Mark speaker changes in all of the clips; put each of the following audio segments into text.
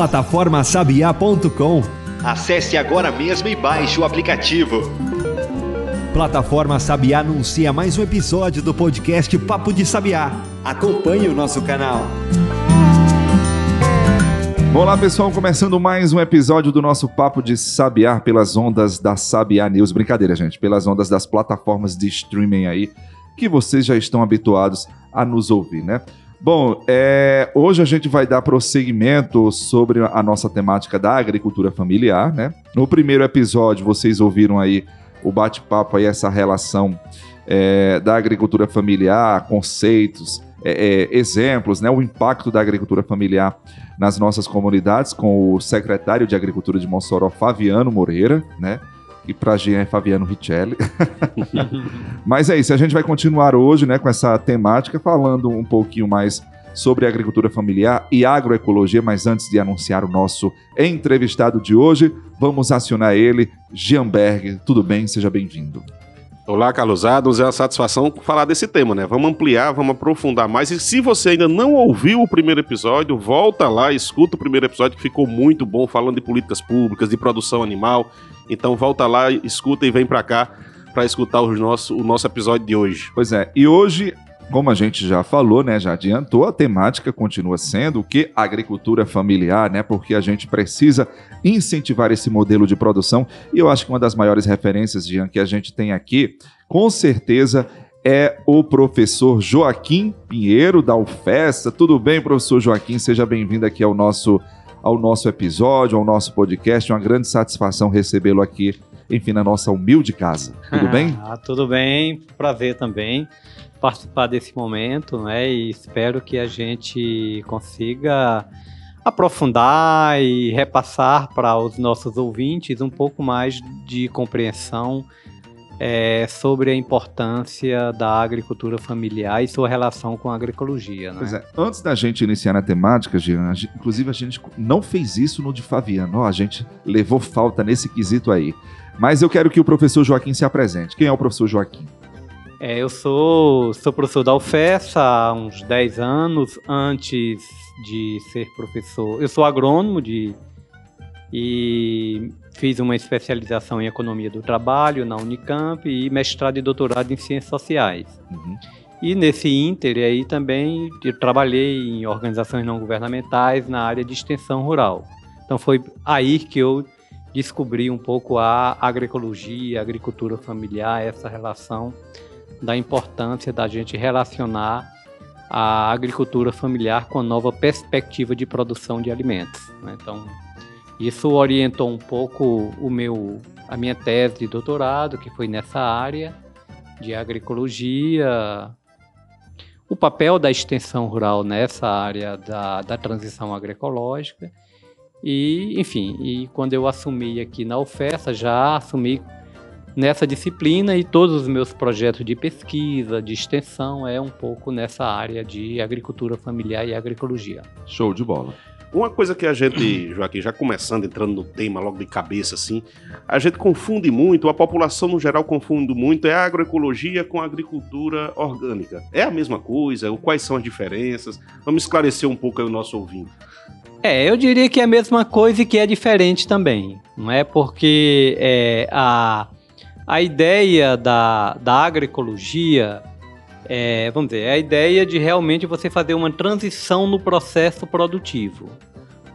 Speaker 1: plataformasabiá.com.
Speaker 2: Acesse agora mesmo e baixe o aplicativo.
Speaker 1: Plataforma Sabiá anuncia mais um episódio do podcast Papo de Sabiá. Acompanhe o nosso canal.
Speaker 3: Olá pessoal, começando mais um episódio do nosso Papo de Sabiá pelas ondas da Sabiá News. Brincadeira, gente, pelas ondas das plataformas de streaming aí que vocês já estão habituados a nos ouvir, né? Bom, é, hoje a gente vai dar prosseguimento sobre a nossa temática da agricultura familiar, né? No primeiro episódio, vocês ouviram aí o bate-papo aí, essa relação é, da agricultura familiar, conceitos, é, é, exemplos, né? O impacto da agricultura familiar nas nossas comunidades com o secretário de Agricultura de Mossoró, Fabiano Moreira, né? E para Jean é Fabiano Richelli. Mas é isso, a gente vai continuar hoje né, com essa temática, falando um pouquinho mais sobre agricultura familiar e agroecologia, mas antes de anunciar o nosso entrevistado de hoje, vamos acionar ele, Jean Berg. Tudo bem? Seja bem-vindo.
Speaker 4: Olá, Carlos Adams. É uma satisfação falar desse tema, né? Vamos ampliar, vamos aprofundar mais. E se você ainda não ouviu o primeiro episódio, volta lá, escuta o primeiro episódio que ficou muito bom, falando de políticas públicas, de produção animal. Então volta lá, escuta e vem para cá para escutar o nosso, o nosso episódio de hoje.
Speaker 3: Pois é, e hoje como a gente já falou, né, já adiantou, a temática continua sendo o que agricultura familiar, né, porque a gente precisa incentivar esse modelo de produção. E eu acho que uma das maiores referências, Jean, que a gente tem aqui, com certeza é o professor Joaquim Pinheiro da UFESTA. Tudo bem, professor Joaquim? Seja bem-vindo aqui ao nosso ao nosso episódio, ao nosso podcast. É uma grande satisfação recebê-lo aqui, enfim, na nossa humilde casa. Tudo bem?
Speaker 5: Ah, tudo bem. Prazer também participar desse momento, né? E espero que a gente consiga aprofundar e repassar para os nossos ouvintes um pouco mais de compreensão é, sobre a importância da agricultura familiar e sua relação com a agroecologia. Né?
Speaker 3: Pois é, antes da gente iniciar na temática, Jean, inclusive a gente não fez isso no de Fabiano, a gente levou falta nesse quesito aí. Mas eu quero que o professor Joaquim se apresente. Quem é o professor Joaquim?
Speaker 5: É, eu sou, sou professor da UFES há uns 10 anos. Antes de ser professor, eu sou agrônomo de, e fiz uma especialização em economia do trabalho na Unicamp e mestrado e doutorado em ciências sociais. Uhum. E nesse ínter aí também eu trabalhei em organizações não governamentais na área de extensão rural. Então foi aí que eu descobri um pouco a agroecologia, a agricultura familiar, essa relação da importância da gente relacionar a agricultura familiar com a nova perspectiva de produção de alimentos. Né? Então, isso orientou um pouco o meu, a minha tese de doutorado, que foi nessa área de agroecologia, o papel da extensão rural nessa área da, da transição agroecológica. E, enfim, e quando eu assumi aqui na UFESA, já assumi nessa disciplina e todos os meus projetos de pesquisa, de extensão, é um pouco nessa área de agricultura familiar e agroecologia.
Speaker 3: Show de bola.
Speaker 4: Uma coisa que a gente, Joaquim, já começando, entrando no tema logo de cabeça, assim, a gente confunde muito, a população no geral confunde muito, é a agroecologia com a agricultura orgânica. É a mesma coisa? Quais são as diferenças? Vamos esclarecer um pouco aí o nosso ouvinte.
Speaker 5: É, eu diria que é a mesma coisa e que é diferente também. Não é porque é, a a ideia da, da agroecologia é, vamos dizer, é a ideia de realmente você fazer uma transição no processo produtivo.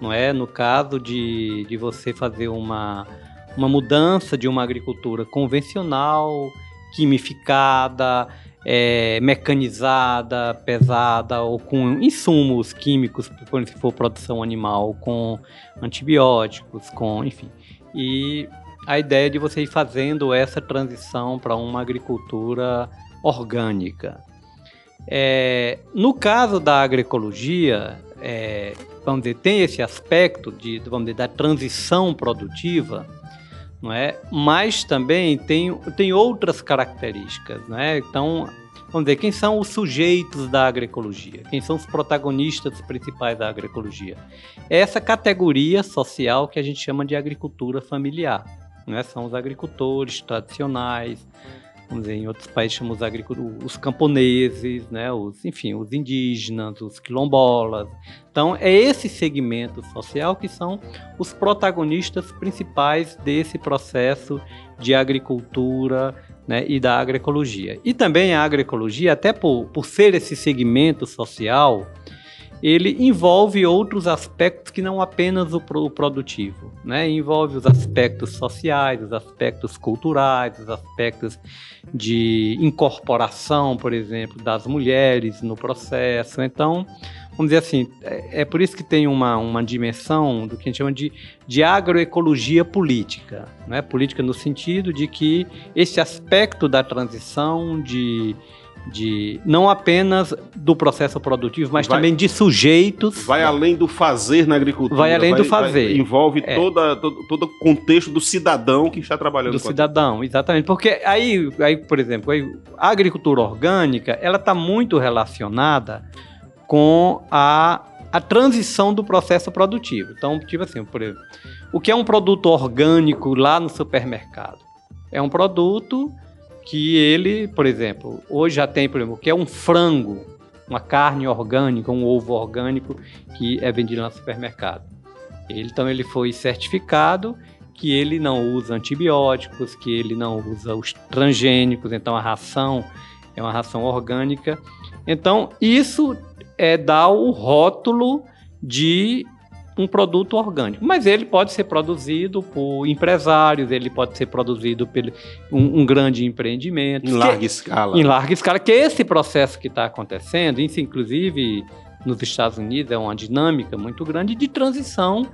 Speaker 5: Não é? No caso de, de você fazer uma, uma mudança de uma agricultura convencional, quimificada, é, mecanizada, pesada ou com insumos químicos, se for produção animal, com antibióticos, com, enfim. E a ideia de você ir fazendo essa transição para uma agricultura orgânica. É, no caso da agroecologia, é, vamos dizer, tem esse aspecto de, vamos dizer, da transição produtiva, não é? Mas também tem, tem outras características, não é? Então, vamos dizer, quem são os sujeitos da agroecologia? Quem são os protagonistas principais da agroecologia? É essa categoria social que a gente chama de agricultura familiar né? São os agricultores tradicionais, vamos dizer, em outros países chamamos os camponeses, né, os, enfim, os indígenas, os quilombolas. Então, é esse segmento social que são os protagonistas principais desse processo de agricultura né, e da agroecologia. E também a agroecologia, até por, por ser esse segmento social, ele envolve outros aspectos que não apenas o, o produtivo, né? Envolve os aspectos sociais, os aspectos culturais, os aspectos de incorporação, por exemplo, das mulheres no processo. Então, vamos dizer assim, é, é por isso que tem uma, uma dimensão do que a gente chama de, de agroecologia política, né? Política no sentido de que esse aspecto da transição de de não apenas do processo produtivo, mas vai, também de sujeitos.
Speaker 4: Vai além do fazer na agricultura.
Speaker 5: Vai além vai, do fazer. Vai,
Speaker 4: envolve é. toda, todo, todo o contexto do cidadão que está trabalhando.
Speaker 5: Do cidadão, exatamente. Porque aí, aí por exemplo, aí, a agricultura orgânica, ela está muito relacionada com a, a transição do processo produtivo. Então, tipo assim, por exemplo, o que é um produto orgânico lá no supermercado? É um produto que ele, por exemplo, hoje já tem, por exemplo, que é um frango, uma carne orgânica, um ovo orgânico que é vendido no supermercado. Ele, então ele foi certificado que ele não usa antibióticos, que ele não usa os transgênicos, então a ração é uma ração orgânica. Então isso é dar o rótulo de um produto orgânico. Mas ele pode ser produzido por empresários, ele pode ser produzido por um, um grande empreendimento.
Speaker 4: Em larga que, escala.
Speaker 5: Em larga escala, que esse processo que está acontecendo, isso inclusive nos Estados Unidos é uma dinâmica muito grande de transição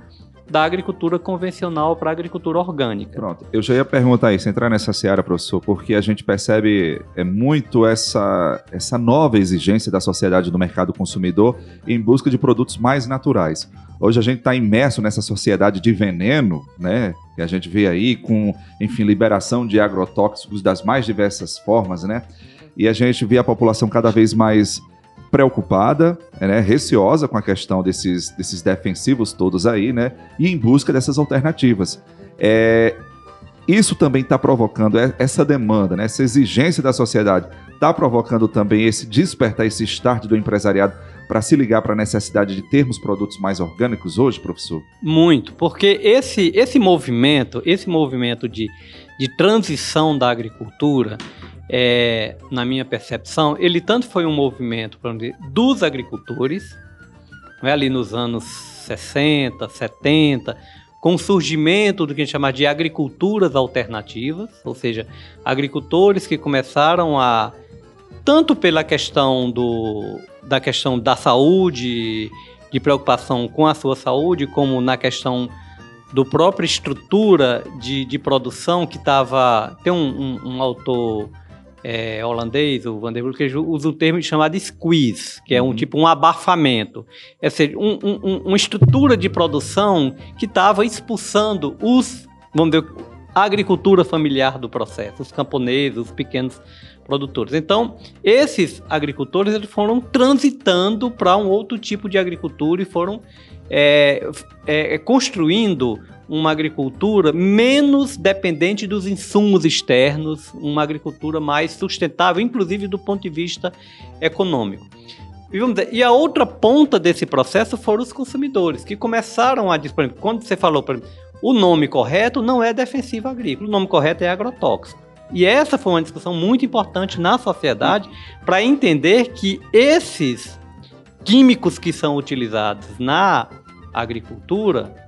Speaker 5: da agricultura convencional para a agricultura orgânica.
Speaker 3: Pronto, eu já ia perguntar isso, entrar nessa seara, professor, porque a gente percebe é muito essa, essa nova exigência da sociedade do mercado consumidor em busca de produtos mais naturais. Hoje a gente está imerso nessa sociedade de veneno, né? Que a gente vê aí com, enfim, liberação de agrotóxicos das mais diversas formas, né? E a gente vê a população cada vez mais preocupada, né, receosa com a questão desses, desses defensivos todos aí, né, e em busca dessas alternativas. É, isso também está provocando essa demanda, né, essa exigência da sociedade, está provocando também esse despertar, esse start do empresariado para se ligar para a necessidade de termos produtos mais orgânicos hoje, professor?
Speaker 5: Muito, porque esse, esse movimento, esse movimento de, de transição da agricultura, é, na minha percepção, ele tanto foi um movimento dizer, dos agricultores, né, ali nos anos 60, 70, com o surgimento do que a gente chama de agriculturas alternativas, ou seja, agricultores que começaram a tanto pela questão do, da questão da saúde, de preocupação com a sua saúde, como na questão do própria estrutura de, de produção que estava. Tem um, um, um autor é, holandês, o Van der Broek, que usa o termo chamado squeeze, que é um uhum. tipo um abafamento. É seja, um, um, uma estrutura de produção que estava expulsando os, vamos dizer, a agricultura familiar do processo, os camponeses, os pequenos produtores. Então, esses agricultores eles foram transitando para um outro tipo de agricultura e foram é, é, construindo uma agricultura menos dependente dos insumos externos, uma agricultura mais sustentável, inclusive do ponto de vista econômico. E, dizer, e a outra ponta desse processo foram os consumidores, que começaram a dizer, quando você falou, por exemplo, o nome correto não é defensivo agrícola, o nome correto é agrotóxico. E essa foi uma discussão muito importante na sociedade para entender que esses químicos que são utilizados na agricultura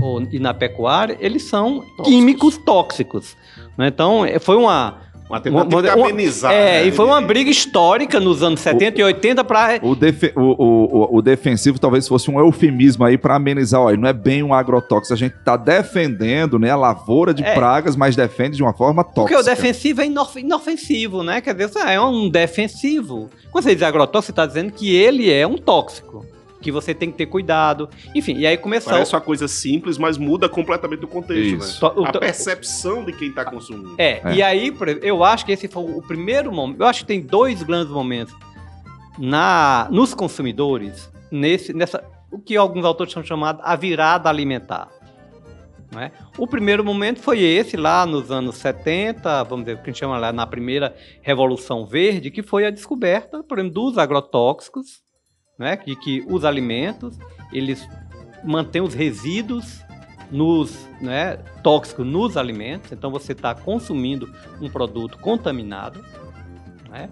Speaker 5: ou, e na pecuária, eles são tóxicos. químicos tóxicos. Né? Então, é, foi uma,
Speaker 4: uma tentativa de amenizar.
Speaker 5: É, né? e foi uma briga histórica nos anos 70 o, e 80 para.
Speaker 3: O, defe, o, o, o, defensivo talvez fosse um eufemismo aí para amenizar. Olha, não é bem um agrotóxico. A gente está defendendo né, a lavoura de é. pragas, mas defende de uma forma tóxica.
Speaker 5: Porque o defensivo é inofensivo, né? Quer dizer, é um defensivo. Quando você diz agrotóxico, você está dizendo que ele é um tóxico que você tem que ter cuidado. Enfim, e aí começou.
Speaker 4: Parece uma coisa simples, mas muda completamente o contexto, Isso. né? A percepção de quem está consumindo.
Speaker 5: É, é, e aí eu acho que esse foi o primeiro momento. Eu acho que tem dois grandes momentos na, nos consumidores, nesse, nessa, o que alguns autores chamam chamado a virada alimentar. Não é? O primeiro momento foi esse, lá nos anos 70, vamos dizer, o que a gente chama lá na primeira Revolução Verde, que foi a descoberta, por exemplo, dos agrotóxicos, né, de que os alimentos, eles mantêm os resíduos nos, né, tóxicos nos alimentos, então você está consumindo um produto contaminado, né?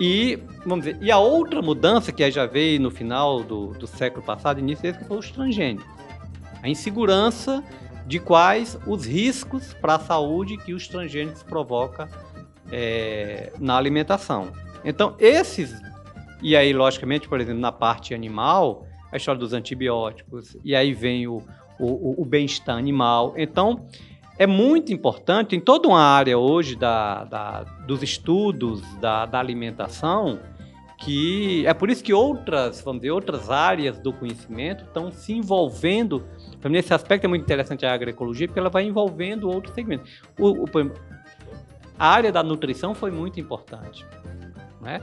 Speaker 5: E, vamos dizer, e a outra mudança que já veio no final do, do século passado, início desse, que foi os transgênicos. A insegurança de quais os riscos para a saúde que os transgênicos provocam é, na alimentação. Então, esses, e aí, logicamente, por exemplo, na parte animal, a história dos antibióticos, e aí vem o, o, o bem-estar animal. Então, é muito importante em toda uma área hoje da, da dos estudos da, da, alimentação que é por isso que outras vamos dizer outras áreas do conhecimento estão se envolvendo nesse aspecto é muito interessante a agroecologia porque ela vai envolvendo outros segmentos o, o, a área da nutrição foi muito importante né?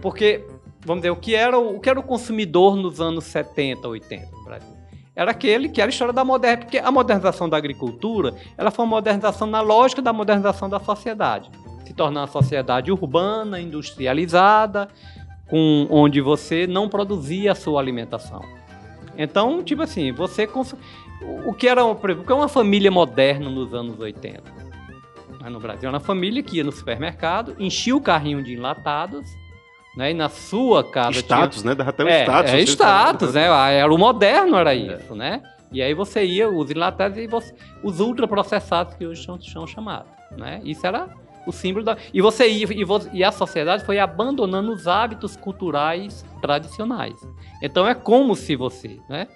Speaker 5: porque vamos dizer o que era o, o que era o consumidor nos anos 70 80 no Brasil era aquele que era a história da moderna, porque a modernização da agricultura, ela foi uma modernização na lógica da modernização da sociedade, se tornar uma sociedade urbana, industrializada, com onde você não produzia a sua alimentação. Então, tipo assim, você cons... o que era o que é uma família moderna nos anos 80? Né, no Brasil, uma família que ia no supermercado, enchia o carrinho de enlatados né? E na sua casa.
Speaker 4: Status, tinha... né? Dava até o
Speaker 5: é,
Speaker 4: status.
Speaker 5: É status, né? Era o moderno, era isso, é. né? E aí você ia, os enlatados e você, os ultraprocessados que hoje são, são chamados, né? Isso era o símbolo da. E você ia, e, você, e a sociedade foi abandonando os hábitos culturais tradicionais. Então é como se você, né?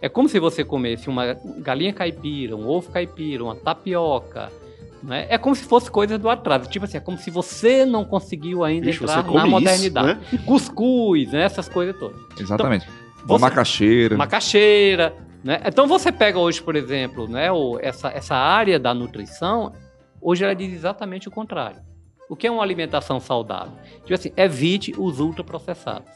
Speaker 5: É como se você comesse uma galinha caipira, um ovo caipira, uma tapioca, né? É como se fosse coisa do atraso. Tipo assim, é como se você não conseguiu ainda entrar na modernidade. Isso, né? Cuscuz, né? essas coisas todas.
Speaker 3: Exatamente. Então, você, macaxeira.
Speaker 5: Macaxeira. Né? Então você pega hoje, por exemplo, né, essa, essa área da nutrição, hoje ela diz exatamente o contrário. O que é uma alimentação saudável? Tipo assim, evite os ultraprocessados.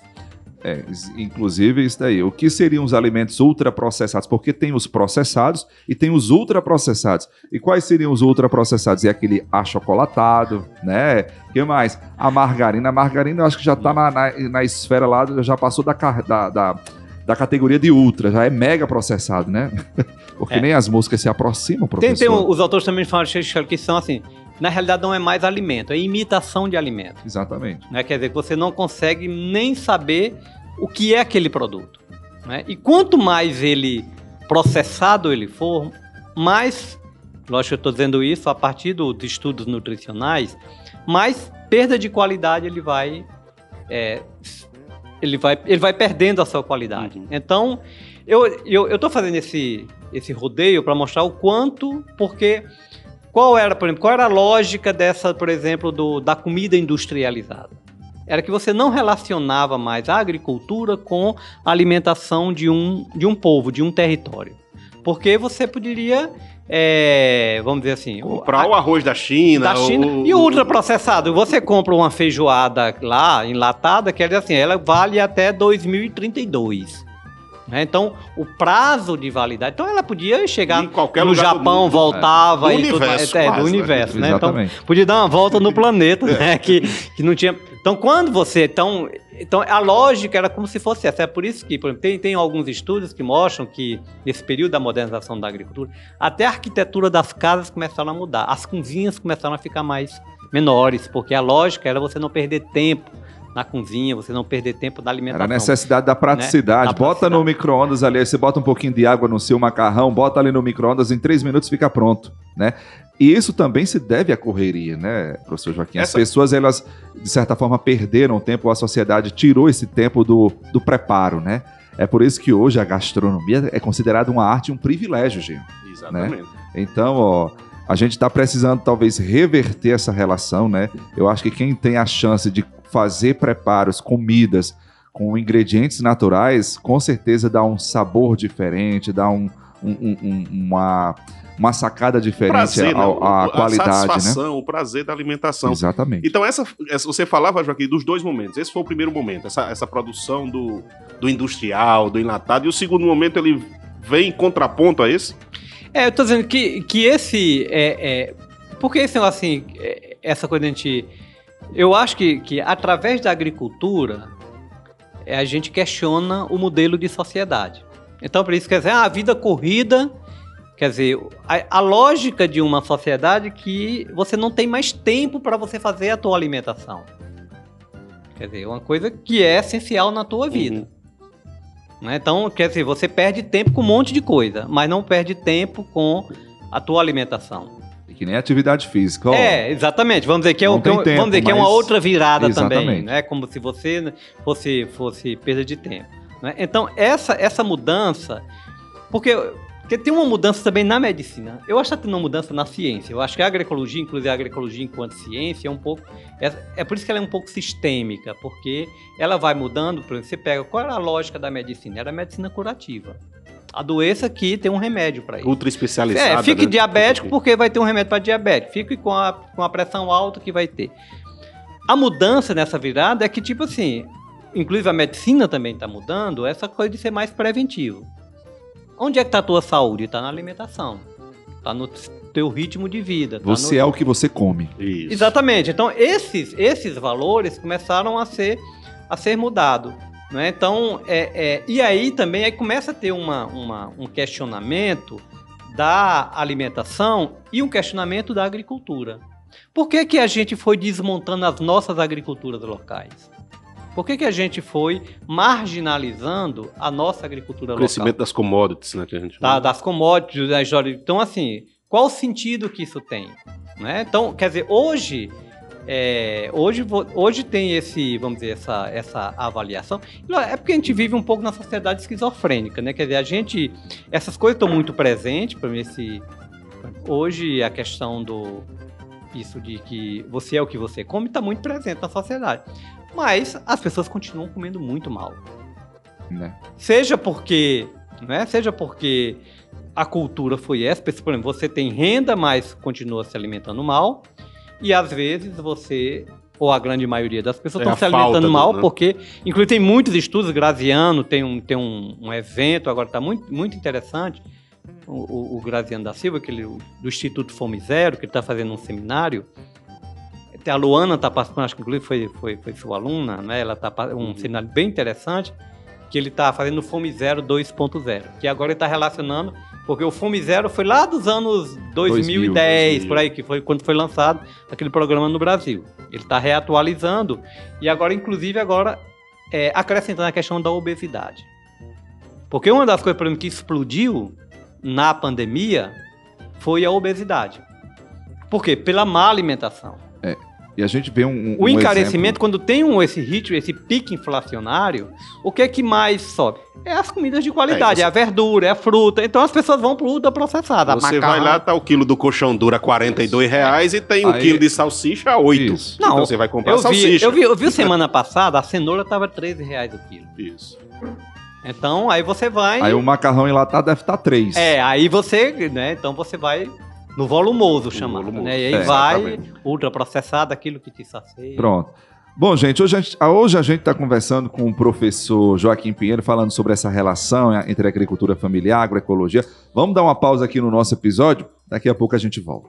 Speaker 3: É, inclusive isso daí. O que seriam os alimentos ultraprocessados? Porque tem os processados e tem os ultraprocessados. E quais seriam os ultraprocessados? É aquele achocolatado, né? que mais? A margarina. A margarina eu acho que já está na, na, na, esfera lá, já passou da, da, da, da, categoria de ultra, já é mega processado, né? Porque é. nem as músicas se aproximam, professor.
Speaker 5: Tem, tem os autores também falam que são assim, na realidade não é mais alimento, é imitação de alimento.
Speaker 3: Exatamente.
Speaker 5: Né? Quer dizer, que você não consegue nem saber o que é aquele produto. Né? E quanto mais ele processado ele for, mais, lógico que eu estou dizendo isso a partir dos estudos nutricionais, mais perda de qualidade ele vai, é, ele vai, ele vai perdendo a sua qualidade. Uhum. Então, eu estou fazendo esse, esse rodeio para mostrar o quanto, porque qual era, por exemplo, qual era a lógica dessa, por exemplo, do, da comida industrializada? Era que você não relacionava mais a agricultura com a alimentação de um, de um povo, de um território. Porque você poderia é, vamos dizer assim.
Speaker 4: Comprar o, a, o arroz da China.
Speaker 5: Da China o, e ultraprocessado. Você compra uma feijoada lá, enlatada, quer dizer assim, ela vale até 2032. Né? Então, o prazo de validade. Então, ela podia chegar
Speaker 4: em qualquer
Speaker 5: no Japão,
Speaker 4: mundo,
Speaker 5: voltava.
Speaker 4: É. Do universo,
Speaker 5: tudo, é,
Speaker 4: quase,
Speaker 5: do universo, né? Então, podia dar uma volta no planeta, né? Que, que não tinha. Então, quando você. Então, então, a lógica era como se fosse essa. É por isso que, por exemplo, tem, tem alguns estudos que mostram que, nesse período da modernização da agricultura, até a arquitetura das casas começaram a mudar. As cozinhas começaram a ficar mais menores, porque a lógica era você não perder tempo na cozinha, você não perder tempo da alimentação.
Speaker 3: Era a necessidade da praticidade. Né? Da bota no micro-ondas ali, você bota um pouquinho de água no seu macarrão, bota ali no micro-ondas, em três minutos fica pronto, né? E isso também se deve à correria, né, professor Joaquim? As Essa... pessoas, elas, de certa forma, perderam tempo, a sociedade tirou esse tempo do, do preparo, né? É por isso que hoje a gastronomia é considerada uma arte e um privilégio, gente. Né? Exatamente. Né? Então, ó, a gente está precisando talvez reverter essa relação, né? Eu acho que quem tem a chance de fazer preparos, comidas com ingredientes naturais, com certeza dá um sabor diferente, dá um, um, um, uma, uma sacada diferente prazer, à, à a qualidade. A né? satisfação,
Speaker 4: né? o prazer da alimentação.
Speaker 3: Exatamente.
Speaker 4: Então, essa, essa, você falava, Joaquim, dos dois momentos. Esse foi o primeiro momento, essa, essa produção do, do industrial, do enlatado, e o segundo momento ele vem em contraponto a esse?
Speaker 5: É, eu tô dizendo que, que esse. É, é, porque esse negócio assim, é, essa coisa de a gente. Eu acho que, que através da agricultura é, a gente questiona o modelo de sociedade. Então, por isso, quer dizer, ah, a vida corrida. Quer dizer, a, a lógica de uma sociedade que você não tem mais tempo para você fazer a tua alimentação. Quer dizer, uma coisa que é essencial na tua vida. Né? Então, quer dizer, você perde tempo com um monte de coisa, mas não perde tempo com a tua alimentação.
Speaker 3: Que nem atividade física. ó.
Speaker 5: É, exatamente. Vamos dizer que é, um-
Speaker 3: tempo,
Speaker 5: vamos dizer que é uma outra virada
Speaker 3: Exatamente.
Speaker 5: também, né? Como se você fosse fosse perda de tempo. né? Então essa essa mudança, porque porque tem uma mudança também na medicina. Eu acho que tem uma mudança na ciência. Eu acho que a agroecologia, inclusive a agroecologia enquanto ciência, é um pouco é, é por isso que ela é um pouco sistêmica, porque ela vai mudando. Por exemplo, você pega qual era a lógica da medicina? Era a medicina curativa. A doença aqui tem um remédio para isso.
Speaker 4: Ultra especializada.
Speaker 5: É, fique
Speaker 4: né?
Speaker 5: diabético porque vai ter um remédio para diabetes. Fique com a, com a pressão alta que vai ter. A mudança nessa virada é que, tipo assim, inclusive a medicina também está mudando, essa coisa de ser mais preventivo. Onde é que está a tua saúde? Está na alimentação. Está no teu ritmo de vida. tá
Speaker 3: Você
Speaker 5: no...
Speaker 3: é o que você come.
Speaker 4: Isso.
Speaker 5: Exatamente. Então, esses, esses valores começaram a ser, a ser mudados. Né? Então, é, é, e aí também aí começa a ter uma, uma, um questionamento da alimentação e um questionamento da agricultura. Por que, que a gente foi desmontando as nossas agriculturas locais? Por que, que a gente foi marginalizando a nossa agricultura
Speaker 4: O
Speaker 5: local?
Speaker 4: crescimento das commodities, né? Que a gente
Speaker 5: da- das commodities, da história. Então, assim, qual o sentido que isso tem? Né? Então, quer dizer, hoje, é, hoje, hoje tem esse, vamos dizer, essa, essa avaliação. É porque a gente vive um pouco na sociedade esquizofrênica, né? Quer dizer, a gente, essas coisas estão muito presentes para mim. Esse, hoje a questão do isso de que você é o que você come está muito presente na sociedade. Mas as pessoas continuam comendo muito mal.
Speaker 3: Né?
Speaker 5: Seja porque, né? Seja porque a cultura foi essa, por exemplo, você tem renda, mas continua se alimentando mal, e às vezes você, ou a grande maioria das pessoas, estão se alimentando
Speaker 4: do-
Speaker 5: mal,
Speaker 4: né?
Speaker 5: porque, inclusive, tem muitos estudos, Graziano tem um, tem um, um evento, agora está muito, muito interessante, o, o, Graziano da Silva, aquele, do Instituto Fome Zero, que ele está fazendo um seminário, a Luana está participando, acho que inclusive foi, foi, foi sua aluna, né? Ela está um seminário bem interessante, que ele está fazendo Fome Zero 2.0, que agora ele está relacionando, porque o Fome Zero foi lá dos anos 2010,
Speaker 4: 2000,
Speaker 5: por aí, que foi quando foi lançado aquele programa no Brasil. Ele está reatualizando e agora, inclusive, agora é, acrescentando a questão da obesidade. Porque uma das coisas, por exemplo, que explodiu na pandemia foi a obesidade. Por quê? Pela má alimentação.
Speaker 3: E a gente vê um. um
Speaker 5: O encarecimento,
Speaker 3: exemplo-
Speaker 5: quando tem um, esse ritmo, esse pique inflacionário, o que é que mais sobe? É as comidas de qualidade,
Speaker 4: É,
Speaker 5: é,
Speaker 4: você-
Speaker 5: a verdura, é a fruta. Então as pessoas vão pro ultraprocessado.
Speaker 4: Você
Speaker 5: macarrão.
Speaker 4: vai lá, tá o quilo do colchão duro a 42 reais e tem um
Speaker 3: Aí-
Speaker 4: quilo de salsicha a 8.
Speaker 3: Isso.
Speaker 5: Não,
Speaker 4: então você vai comprar
Speaker 5: Eu vi,
Speaker 4: salsicha.
Speaker 5: eu vi, eu vi semana passada, a cenoura tava 13 reais o quilo.
Speaker 4: Isso.
Speaker 5: Então aí você vai.
Speaker 3: Aí o macarrão enlatado deve estar 3.
Speaker 5: É, aí você, né? Então você vai no volumoso chamado,
Speaker 4: volumoso,
Speaker 5: né? E aí
Speaker 3: é,
Speaker 5: vai
Speaker 4: exatamente.
Speaker 5: ultraprocessado, aquilo que te sacia.
Speaker 3: Pronto. Bom, gente, hoje a gente, ah, hoje a gente está conversando com o professor Joaquim Pinheiro, falando sobre essa relação entre agricultura familiar, agroecologia. Vamos dar uma pausa aqui no nosso episódio? Daqui a pouco a gente volta.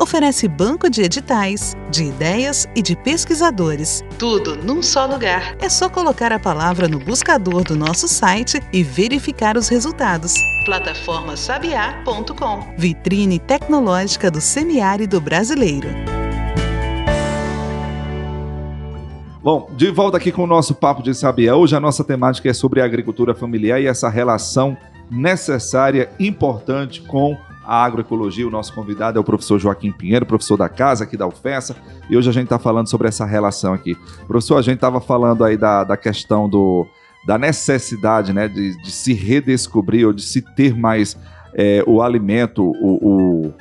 Speaker 6: oferece banco de editais, de ideias e de pesquisadores.
Speaker 7: Tudo num só lugar.
Speaker 6: É só colocar a palavra no buscador do nosso site e verificar os resultados.
Speaker 7: Plataformasabiá.com.
Speaker 6: Vitrine tecnológica do semiárido brasileiro.
Speaker 3: Bom, de volta aqui com o nosso Papo de Sabiá. Hoje a nossa temática é sobre a agricultura familiar e essa relação necessária, importante com a agroecologia. O nosso convidado é o professor Joaquim Pinheiro, professor da casa aqui da UFESA, e hoje a gente está falando sobre essa relação aqui. Professor, a gente estava falando aí da, da questão do, da necessidade né, de, de se redescobrir ou de se ter mais é, o alimento, o, o,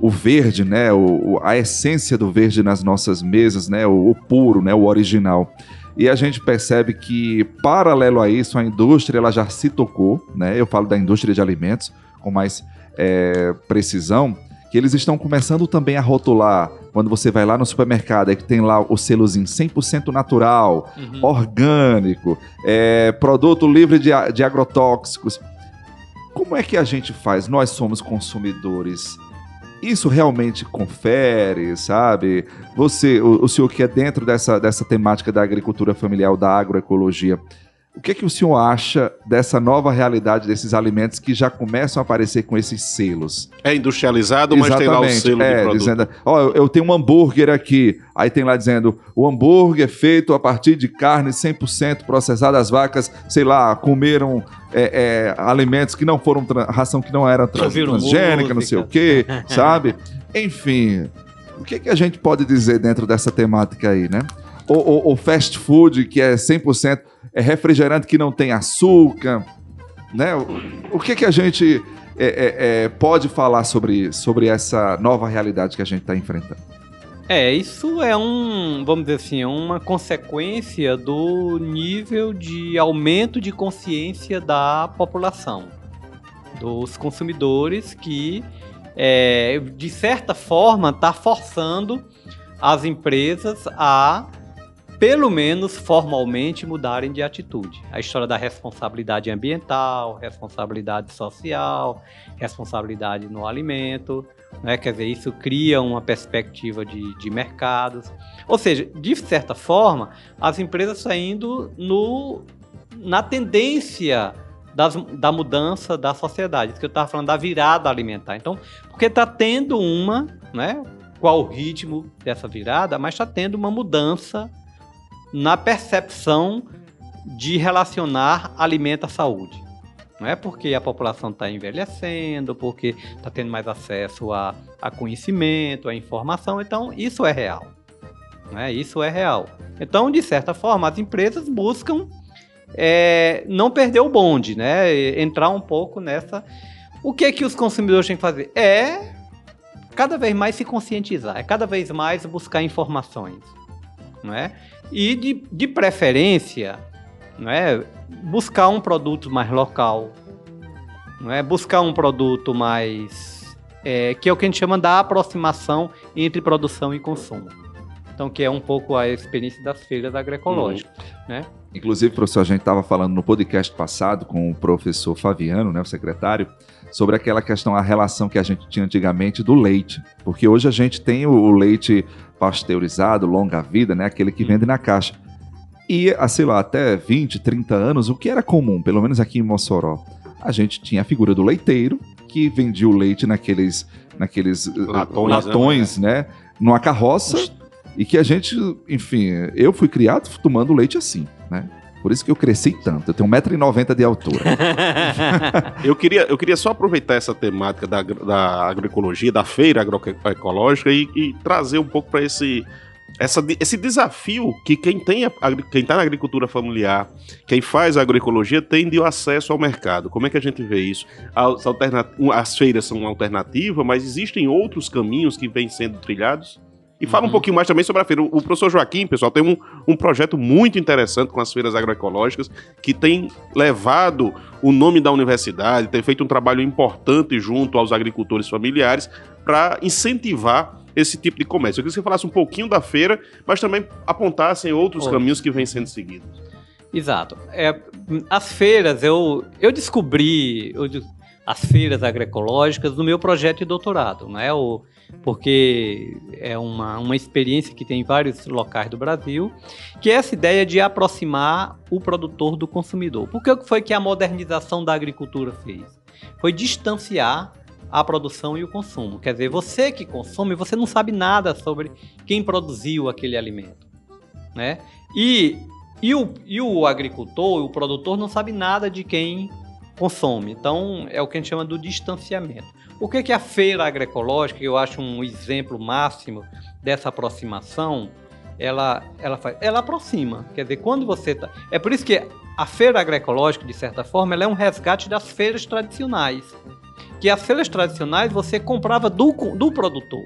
Speaker 3: o verde, né, o, a essência do verde nas nossas mesas, né, o, o puro, né, o original. E a gente percebe que, paralelo a isso, a indústria ela já se tocou, né, eu falo da indústria de alimentos com mais é, precisão, que eles estão começando também a rotular, quando você vai lá no supermercado, é que tem lá o selozinho 100% natural,
Speaker 5: Uhum.
Speaker 3: orgânico, é, produto livre de, de agrotóxicos. Como é que a gente faz? Nós somos consumidores. Isso realmente confere, sabe? Você, o, o senhor que é dentro dessa, dessa temática da agricultura familiar, da agroecologia, o que é que o senhor acha dessa nova realidade desses alimentos que já começam a aparecer com esses selos?
Speaker 4: É industrializado, mas tem lá o selo
Speaker 3: é,
Speaker 4: de produto.
Speaker 3: dizendo, ó, eu- eu tenho um hambúrguer aqui. Aí tem lá dizendo, o hambúrguer é feito a partir de carne 100% processada. As vacas, sei lá, comeram é, é, alimentos que não foram, ração que não era trans, transgênica, não sei o quê, sabe? Enfim, o que, que a gente pode dizer dentro dessa temática aí, né? O, o- o fast food, que é 100% é refrigerante que não tem açúcar, né? O, o que, que a gente é, é, é, pode falar sobre, sobre essa nova realidade que a gente está enfrentando?
Speaker 5: É, isso é um, vamos dizer assim, é uma consequência do nível de aumento de consciência da população, dos consumidores que, é, de certa forma, está forçando as empresas a, pelo menos formalmente, mudarem de atitude. A história da responsabilidade ambiental, responsabilidade social, responsabilidade no alimento né? Quer dizer, isso cria uma perspectiva de, de mercados. Ou seja, de certa forma, as empresas estão indo no, na tendência das- da mudança da sociedade. Isso que eu estava falando da virada alimentar. Então, porque está tendo uma, né? Qual o ritmo dessa virada, mas está tendo uma mudança na percepção de relacionar alimento à saúde. Não é porque a população está envelhecendo, porque está tendo mais acesso a, a conhecimento, a informação. Então, isso é real. Não é? Isso é real. Então, de certa forma, as empresas buscam é, não perder o bonde, né? Entrar um pouco nessa. O que é que os consumidores têm que fazer? É cada vez mais se conscientizar, é cada vez mais buscar informações. Não é? E de, de preferência, não é? buscar um produto mais local, não é? buscar um produto mais. é, que é o que a gente chama da aproximação entre produção e consumo. Então, que é um pouco a experiência das feiras agroecológicas. Né?
Speaker 3: Inclusive, professor, a gente estava falando no podcast passado com o professor Fabiano, né, o secretário, sobre aquela questão, a relação que a gente tinha antigamente do leite. Porque hoje a gente tem o, leite pasteurizado, longa vida, né, aquele que vende na caixa. E, sei lá, até 20, 30 anos, o que era comum, pelo menos aqui em Mossoró, a gente tinha a figura do leiteiro, que vendia o leite naqueles, naqueles
Speaker 4: Latões,
Speaker 3: latões né, numa carroça, e que a gente, enfim, eu fui criado tomando leite assim, né? Por isso que eu cresci tanto. Eu tenho 1,90m de altura.
Speaker 4: Eu queria, eu queria só aproveitar essa temática da, da agroecologia, da feira agroecológica e, e trazer um pouco para esse, esse desafio que quem tem quem está na agricultura familiar, quem faz agroecologia, tem de acesso ao mercado. Como é que a gente vê isso? As, as feiras são uma alternativa, mas existem outros caminhos que vêm sendo trilhados? E fala um
Speaker 5: Uhum.
Speaker 4: pouquinho mais também sobre a feira. O, professor Joaquim, pessoal, tem um, um projeto muito interessante com as feiras agroecológicas que tem levado o nome da universidade, tem feito um trabalho importante junto aos agricultores familiares para incentivar esse tipo de comércio. Eu queria que você falasse um pouquinho da feira, mas também apontassem outros
Speaker 5: Outros.
Speaker 4: caminhos que vêm sendo seguidos.
Speaker 5: Exato. É, as feiras, eu, eu descobri eu as feiras agroecológicas no meu projeto de doutorado, né? O, porque é uma, uma experiência que tem em vários locais do Brasil, que é essa ideia de aproximar o produtor do consumidor. Por que foi que a modernização da agricultura fez? Foi distanciar a produção e o consumo. Quer dizer, você que consome, você não sabe nada sobre quem produziu aquele alimento, né? E e o, e o agricultor, o produtor, não sabe nada de quem consome. Então, é o que a gente chama do distanciamento. O que, que a feira agroecológica, que eu acho um exemplo máximo dessa aproximação, ela, ela faz? Ela aproxima. Quer dizer, quando você tá. É por isso que a feira agroecológica, de certa forma, ela é um resgate das feiras tradicionais. que as feiras tradicionais você comprava do, do produtor.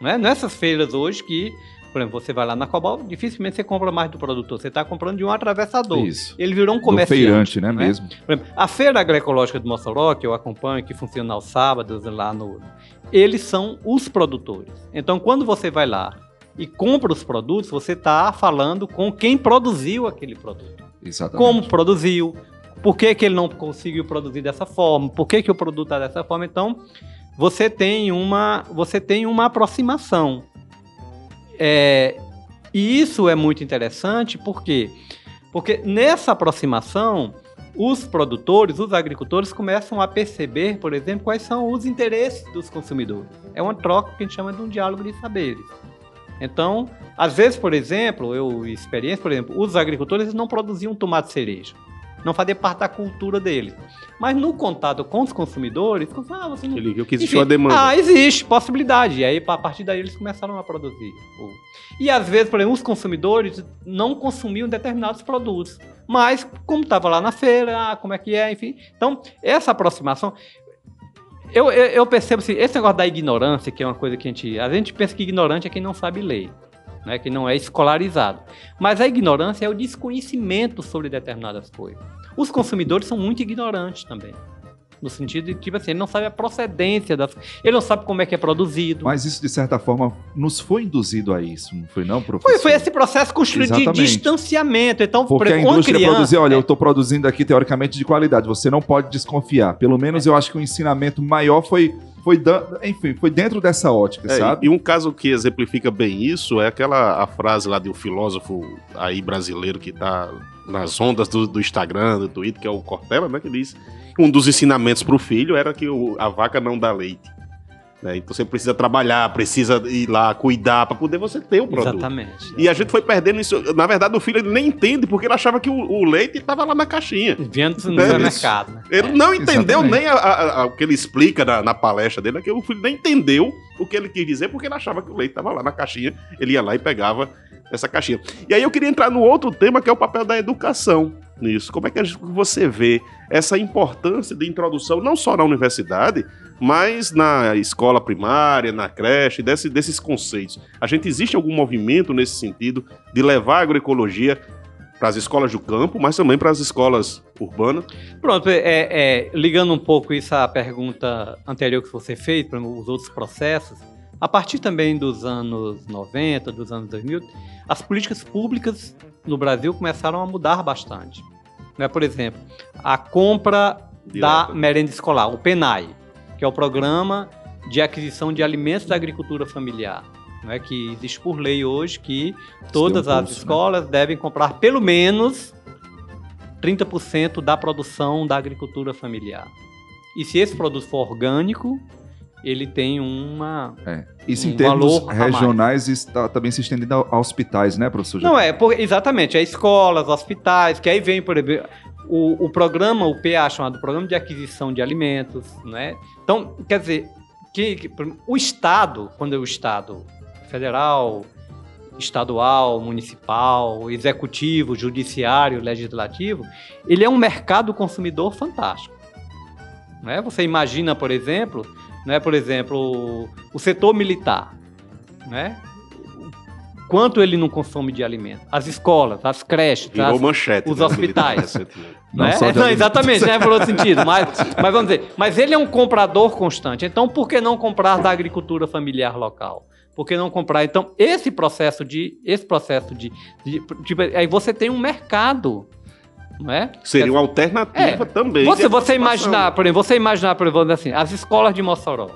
Speaker 5: Não é? Nessas feiras hoje que, por exemplo, você vai lá na Cobal, dificilmente você compra mais do produtor, você está comprando de um atravessador.
Speaker 3: Isso.
Speaker 5: Ele virou um
Speaker 3: Do
Speaker 5: comerciante.
Speaker 3: feirante, né,
Speaker 5: não é?
Speaker 3: mesmo?
Speaker 5: Exemplo, a feira agroecológica de Mossoró, que eu acompanho, que funciona aos sábados lá no. Eles são os produtores. Então, quando você vai lá e compra os produtos, você está falando com quem produziu aquele produto.
Speaker 3: Exatamente.
Speaker 5: Como produziu, por que, que ele não conseguiu produzir dessa forma, por que, que o produto está dessa forma. Então, você tem uma, você tem uma aproximação. É, e isso é muito interessante, por quê? Porque nessa aproximação, os produtores, os agricultores começam a perceber, por exemplo, quais são os interesses dos consumidores. É uma troca que a gente chama de um diálogo de saberes. Então, às vezes, por exemplo, eu experiência, por exemplo, os agricultores não produziam tomate cereja. Não fazia parte da cultura deles. Mas no contato com os consumidores, ah, você não
Speaker 4: Ele viu que
Speaker 5: enfim,
Speaker 4: existiu a demanda.
Speaker 5: Ah, existe possibilidade. E aí, a partir daí, eles começaram a produzir. E às vezes, por exemplo, os consumidores não consumiam determinados produtos. Mas, como estava lá na feira, ah, como é que é, enfim. Então, essa aproximação. Eu, eu, eu percebo assim, esse negócio da ignorância, que é uma coisa que a gente. A gente pensa que ignorante é quem não sabe ler. Né, que não é escolarizado. Mas a ignorância é o desconhecimento sobre determinadas coisas. Os consumidores são muito ignorantes também. No sentido de, tipo assim, ele não sabe a procedência das. Ele não sabe como é que é produzido.
Speaker 3: Mas isso, de certa forma, nos foi induzido a isso, não foi não, professor?
Speaker 5: Foi, foi esse processo construído de
Speaker 3: Exatamente.
Speaker 5: distanciamento. Então, por
Speaker 3: Porque a indústria
Speaker 5: criança.
Speaker 3: produzir, olha, eu estou produzindo aqui teoricamente de qualidade, você não pode desconfiar. Pelo menos eu acho que o ensinamento maior foi, foi enfim, foi dentro dessa ótica,
Speaker 4: É,
Speaker 3: sabe?
Speaker 4: e um caso que exemplifica bem isso é aquela a frase lá de um filósofo aí brasileiro que tá nas ondas do, do Instagram, do Twitter, que é o Cortella, né? Que diz um dos ensinamentos pro filho era que o- a vaca não dá leite. Né? Então você precisa trabalhar, precisa ir lá cuidar para poder você ter o produto.
Speaker 5: Exatamente.
Speaker 4: E a gente foi perdendo isso. Na verdade, o filho ele nem entende porque ele achava que o, o leite estava lá na caixinha.
Speaker 5: Vendo no
Speaker 4: É,
Speaker 5: supermercado. Né?
Speaker 4: Ele não entendeu
Speaker 3: exatamente.
Speaker 4: nem a- a- a- o que ele explica na, na palestra dele, é que o filho nem entendeu o que ele quis dizer, porque ele achava que o leite estava lá na caixinha, ele ia lá e pegava essa caixinha. E aí eu queria entrar no outro tema, que é o papel da educação nisso. Como é que você vê essa importância de introdução, não só na universidade, mas na escola primária, na creche, desse- desses conceitos? A gente existe algum movimento nesse sentido de levar a agroecologia para as escolas do campo, mas também para as escolas urbanas?
Speaker 5: Pronto, é, é, ligando um pouco isso à pergunta anterior que você fez, para os outros processos, a partir também dos anos 90, dos anos 2000, as políticas públicas no Brasil começaram a mudar bastante. Né? Por exemplo, a compra da merenda escolar, o PENAI, que é o Programa de Aquisição de Alimentos da Agricultura Familiar. Não é que existe por lei hoje que todas
Speaker 3: um
Speaker 5: as
Speaker 3: curso, né?
Speaker 5: escolas devem comprar pelo menos 30% da produção da agricultura familiar. E se esse produto for orgânico, ele tem uma.
Speaker 3: Isso em
Speaker 5: um
Speaker 3: termos
Speaker 5: a mais.
Speaker 3: regionais está também se estendendo a a hospitais, né, professor?
Speaker 5: Não é, por- exatamente, é escolas, hospitais, que aí vem, por exemplo, o, o programa, o PA chamado Programa de Aquisição de Alimentos, né? Então, quer dizer, que, que- o Estado, quando é o Estado federal, estadual, municipal, executivo, judiciário, legislativo, ele é um mercado consumidor fantástico. Né? Você imagina, por exemplo, né, por exemplo, o, setor militar, né? Quanto ele não consome de alimento? As escolas, as creches,
Speaker 4: Virou
Speaker 5: as-
Speaker 4: manchete.
Speaker 5: os
Speaker 4: né,
Speaker 5: hospitais.
Speaker 3: Não
Speaker 5: né?
Speaker 3: de
Speaker 5: Não,
Speaker 3: alimento.
Speaker 5: exatamente, né? Por outro sentido. Mas, mas vamos dizer, mas ele é um comprador constante. Então, por que não comprar da agricultura familiar local? Por que não comprar? Então, esse processo de. Esse processo de. de- tipo, aí você tem um mercado. Não é?
Speaker 4: Seria uma alternativa
Speaker 5: É,
Speaker 4: também.
Speaker 5: Você, você imaginar, por exemplo, você imaginar, por exemplo, assim, as escolas de Mossoró,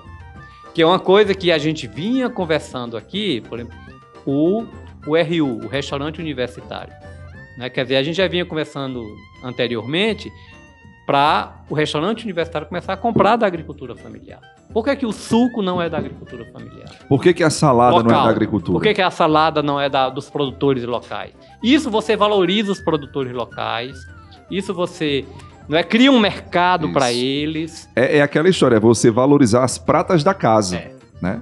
Speaker 5: que é uma coisa que a gente vinha conversando aqui, por exemplo, o, o RU, o restaurante universitário. Né? Quer dizer, a gente já vinha conversando anteriormente para o restaurante universitário começar a comprar da agricultura familiar. Por que, que o suco não é da agricultura familiar?
Speaker 3: Por que, que a salada não é
Speaker 5: Local.
Speaker 3: da agricultura?
Speaker 5: Por que, que a salada não é da- dos produtores locais? Isso você valoriza os produtores locais. Isso você não é cria um mercado para eles.
Speaker 3: É, é aquela história, é você valorizar as pratas da casa,
Speaker 5: É.
Speaker 3: né?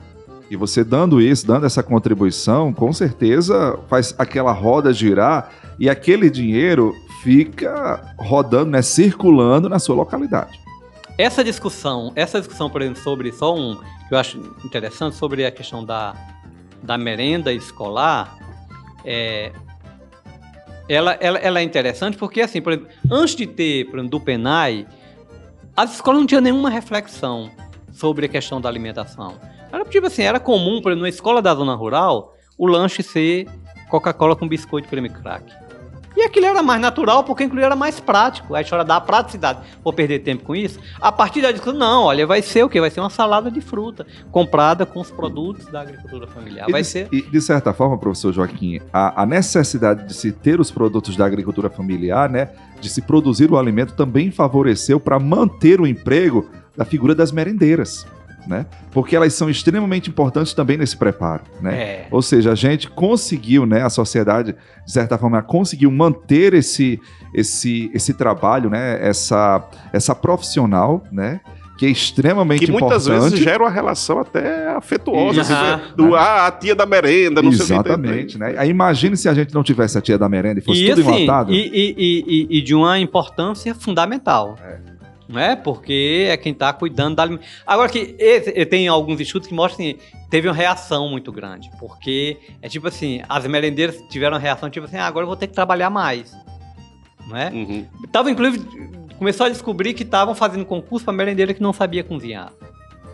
Speaker 3: E você dando isso, dando essa contribuição, com certeza faz aquela roda girar e aquele dinheiro fica rodando, né, circulando na sua localidade.
Speaker 5: essa discussão, essa discussão, por exemplo, sobre só um que eu acho interessante sobre a questão da, da merenda escolar, é, ela, ela, ela é interessante porque, assim, por exemplo, antes de ter, por exemplo, do PENAI, as escolas não tinham nenhuma reflexão sobre a questão da alimentação. Era tipo assim, era comum, por exemplo, na escola da zona rural, o lanche ser Coca-Cola com biscoito creme crack. E aquilo era mais natural, porque aquilo era mais prático. A história da praticidade. Vou perder tempo com isso? A partir da discussão, não, olha, vai ser o quê? Vai ser uma salada de fruta, comprada com os produtos da agricultura familiar.
Speaker 3: E
Speaker 5: vai
Speaker 3: de,
Speaker 5: ser.
Speaker 3: e, de certa forma, professor Joaquim, a, a necessidade de se ter os produtos da agricultura familiar, né, de se produzir o alimento, também favoreceu para manter o emprego da figura das merendeiras. Né? Porque elas são extremamente importantes também nesse preparo, né?
Speaker 5: É.
Speaker 3: Ou seja, a gente conseguiu, né, a sociedade, de certa forma, conseguiu manter esse, esse, esse trabalho, né, essa, essa profissional, né, que é extremamente
Speaker 4: Que muitas
Speaker 3: importante.
Speaker 4: vezes gera uma relação até afetuosa. Assim, do, ah, a tia da merenda, não sei o que.
Speaker 3: Exatamente, né? Aí imagine se a gente não tivesse a tia da merenda e fosse
Speaker 5: E,
Speaker 3: tudo
Speaker 5: assim,
Speaker 3: enlatado.
Speaker 5: e- e- e de uma importância fundamental.
Speaker 3: É.
Speaker 5: Não é? Porque é quem está cuidando da alimentação. Agora que esse- tenho alguns estudos que mostram que teve uma reação muito grande. Porque é tipo assim, as merendeiras tiveram uma reação tipo assim, ah, agora eu vou ter que trabalhar mais. Não é?
Speaker 4: Uhum.
Speaker 5: Tava, inclusive, começou a descobrir que estavam fazendo concurso para merendeira que não sabia cozinhar.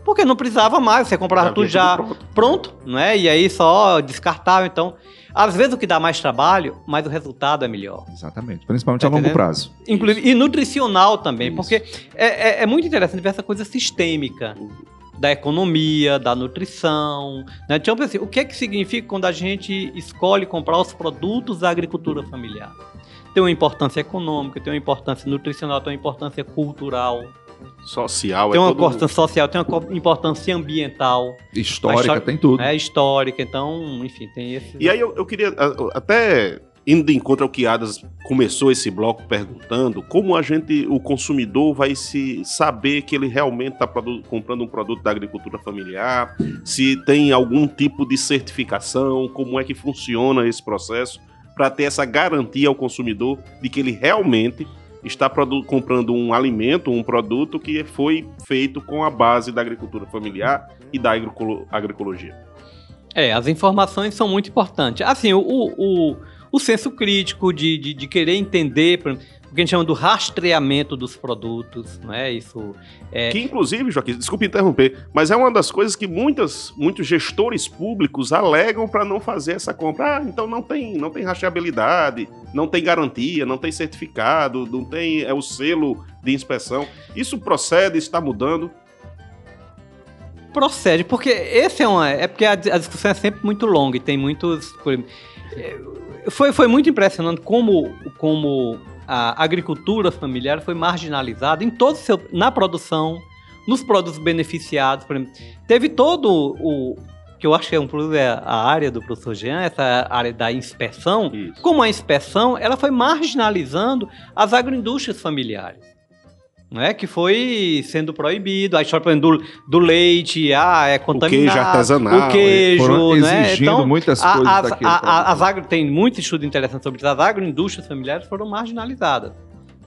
Speaker 5: Porque não precisava mais, você comprava tudo já
Speaker 4: tudo pronto.
Speaker 5: pronto, não é? E aí só descartava, então. Às vezes o que dá mais trabalho, mas o resultado é melhor.
Speaker 3: Exatamente, principalmente
Speaker 5: Tá
Speaker 3: a longo
Speaker 5: entendendo?
Speaker 3: prazo.
Speaker 5: Inclusive, e nutricional também,
Speaker 3: Isso.
Speaker 5: porque é, é- é muito interessante ver essa coisa sistêmica da economia, da nutrição. Né? Então, assim, o que é que significa quando a gente escolhe comprar os produtos da agricultura familiar? Tem uma importância econômica, tem uma importância nutricional, tem uma importância cultural,
Speaker 4: Social,
Speaker 5: tem
Speaker 4: é
Speaker 5: uma importância social, tem uma importância ambiental,
Speaker 3: Histórica,
Speaker 5: história-
Speaker 3: tem tudo.
Speaker 5: né? histórica. Então, enfim, tem esse.
Speaker 4: E aí eu, eu queria, até indo de encontro ao que Adas começou esse bloco perguntando, como a gente, o consumidor, vai se saber que ele realmente está comprando um produto da agricultura familiar, se tem algum tipo de certificação, como é que funciona esse processo, para ter essa garantia ao consumidor de que ele realmente está comprando um alimento, um produto que foi feito com a base da agricultura familiar e da agricolo- agroecologia.
Speaker 5: É, as informações são muito importantes. Assim, o, o, o senso crítico de, de, de querer entender, o que a gente chama do rastreamento dos produtos, não é? Isso é,
Speaker 4: Que, inclusive, Joaquim, desculpe interromper, mas é uma das coisas que muitas, muitos gestores públicos alegam para não fazer essa compra. Ah, então não tem, não tem rastreabilidade, não tem garantia, não tem certificado, não tem é o selo de inspeção. Isso procede, está mudando.
Speaker 5: procede, porque esse é uma. É porque a, a discussão é sempre muito longa e tem muitos. é, Foi, foi muito impressionante como, como a agricultura familiar foi marginalizada em todo o seu, na produção, nos produtos beneficiados. Exemplo, teve todo o. que eu acho que é um é a área do professor Jean, essa área da inspeção.
Speaker 4: Isso.
Speaker 5: Como a inspeção, ela foi marginalizando as agroindústrias familiares. Não é? Que foi sendo proibido. A história do, do leite, ah, é contaminado.
Speaker 4: queijo artesanal,
Speaker 5: O queijo, né?
Speaker 3: exigindo
Speaker 5: Então,
Speaker 3: muitas
Speaker 5: a-
Speaker 3: coisas
Speaker 5: as,
Speaker 3: daquele
Speaker 5: a- a- as agro, tem muito estudo interessante sobre isso. As agroindústrias familiares foram marginalizadas.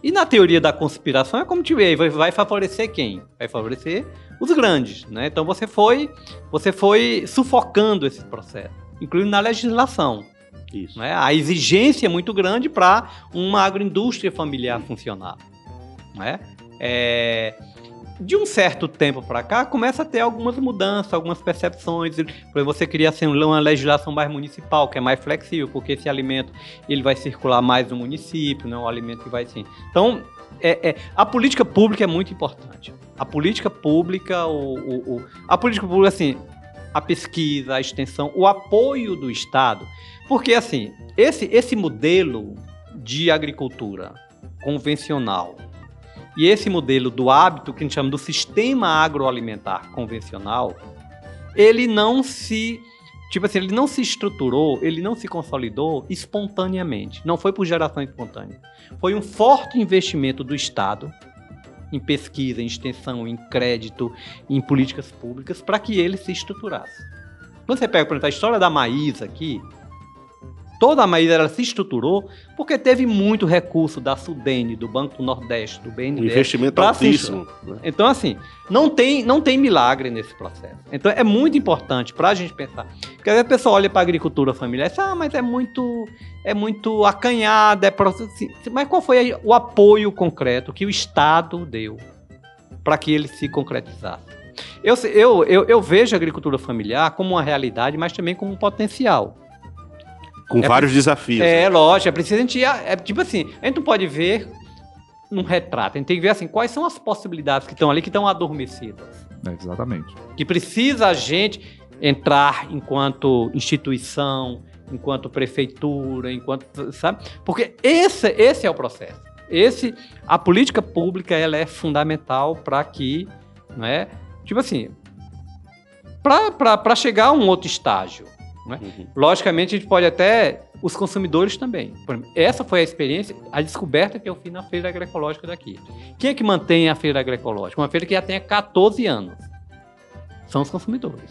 Speaker 5: E na teoria da conspiração é como vê, vai, vai favorecer quem? Vai favorecer os grandes, né? Então você foi, você foi sufocando esse processo, incluindo na legislação.
Speaker 4: Isso.
Speaker 5: Né? A exigência é muito grande para uma agroindústria familiar funcionar. Né? É, de um certo tempo para cá, começa a ter algumas mudanças, algumas percepções. Por exemplo, você queria assim, uma legislação mais municipal, que é mais flexível, porque esse alimento ele vai circular mais no município, não é um alimento que vai assim. Então, é- é- a política pública é muito importante. A política pública, o, o- o- a política pública, assim, a pesquisa, a extensão, o apoio do Estado. Porque, assim, esse, esse modelo de agricultura convencional e esse modelo do hábito, que a gente chama do sistema agroalimentar convencional, ele não se. Tipo assim, ele não se estruturou, ele não se consolidou espontaneamente. Não foi por geração espontânea. Foi um forte investimento do Estado em pesquisa, em extensão, em crédito, em políticas públicas, para que ele se estruturasse. Quando você pega, por exemplo, a história da Maísa aqui, toda a maíra ela se estruturou porque teve muito recurso da Sudene, do Banco do Nordeste, do
Speaker 4: Um
Speaker 5: BNDES.
Speaker 4: investimento
Speaker 5: pra se
Speaker 4: altíssimo. né?
Speaker 5: Então, assim, não tem, não tem milagre nesse processo. Então, é muito importante para a gente pensar. Porque às vezes a pessoa olha para a agricultura familiar e diz, ah, mas é muito, é muito acanhada, é processo. assim." Mas qual foi o apoio concreto que o Estado deu para que ele se concretizasse? Eu, eu, eu, eu vejo a agricultura familiar como uma realidade, mas também como um potencial.
Speaker 4: Com
Speaker 5: É
Speaker 4: vários desafios.
Speaker 5: É,
Speaker 4: né?
Speaker 5: lógico, é preciso a gente. É, tipo assim, a gente não pode ver num retrato, a gente tem que ver assim, quais são as possibilidades que estão ali, que estão adormecidas.
Speaker 3: É, exatamente.
Speaker 5: Que precisa a gente entrar enquanto instituição, enquanto prefeitura, enquanto. Sabe? Porque esse, esse é o processo. Esse, a política pública ela é fundamental para que, não é? Tipo assim, para chegar a um outro estágio.
Speaker 4: Uhum.
Speaker 5: Logicamente, a gente pode até. Os consumidores também. Essa foi a experiência, a descoberta que eu fiz na feira agroecológica daqui. Quem é que mantém a feira agroecológica? Uma feira que já tem há 14 anos. São os consumidores.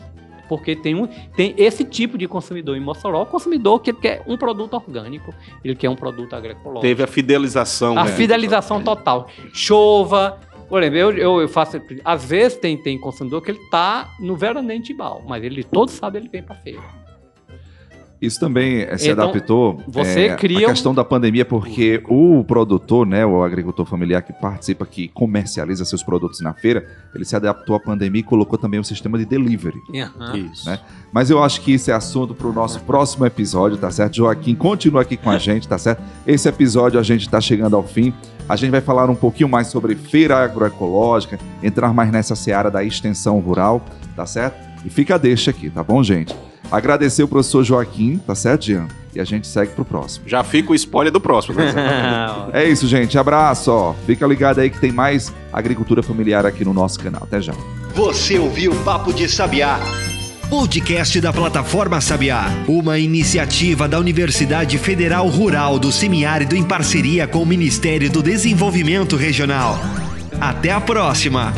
Speaker 5: Porque tem, um, tem esse tipo de consumidor em Mossoró, o consumidor que quer um produto orgânico, ele quer um produto agroecológico.
Speaker 4: Teve a fidelização.
Speaker 5: A
Speaker 4: né?
Speaker 5: fidelização total. Chova. Por exemplo, eu, eu, eu faço. Às vezes tem, tem consumidor que ele tá no veraneio de Tibau, mas ele todo sábado ele vem pra feira.
Speaker 3: Isso também eh, se
Speaker 5: Então,
Speaker 3: adaptou
Speaker 5: você
Speaker 3: eh,
Speaker 5: cria
Speaker 3: à
Speaker 5: um-
Speaker 3: questão da pandemia, porque o produtor, né, o agricultor familiar que participa, que comercializa seus produtos na feira, ele se adaptou à pandemia e colocou também um sistema de delivery.
Speaker 5: Aham.
Speaker 4: Isso.
Speaker 3: Né? Mas eu acho que isso é assunto para o nosso próximo episódio, tá certo? Joaquim, continua aqui com a gente, tá certo? Esse episódio a gente está chegando ao fim. A gente vai falar um pouquinho mais sobre feira agroecológica, entrar mais nessa seara da extensão rural, tá certo? E fica a deixa aqui, tá bom, gente? Agradecer o professor Joaquim, tá certo, Jean? E a gente segue pro próximo.
Speaker 4: Já fica o spoiler do próximo. né?
Speaker 3: É isso, gente. Abraço, ó. Fica ligado aí que tem mais agricultura familiar aqui no nosso canal. Até já.
Speaker 2: Você ouviu Papo de Sabiá.
Speaker 1: Podcast da plataforma Sabiá, uma iniciativa da Universidade Federal Rural do Semiárido em parceria com o Ministério do Desenvolvimento Regional. Até a próxima!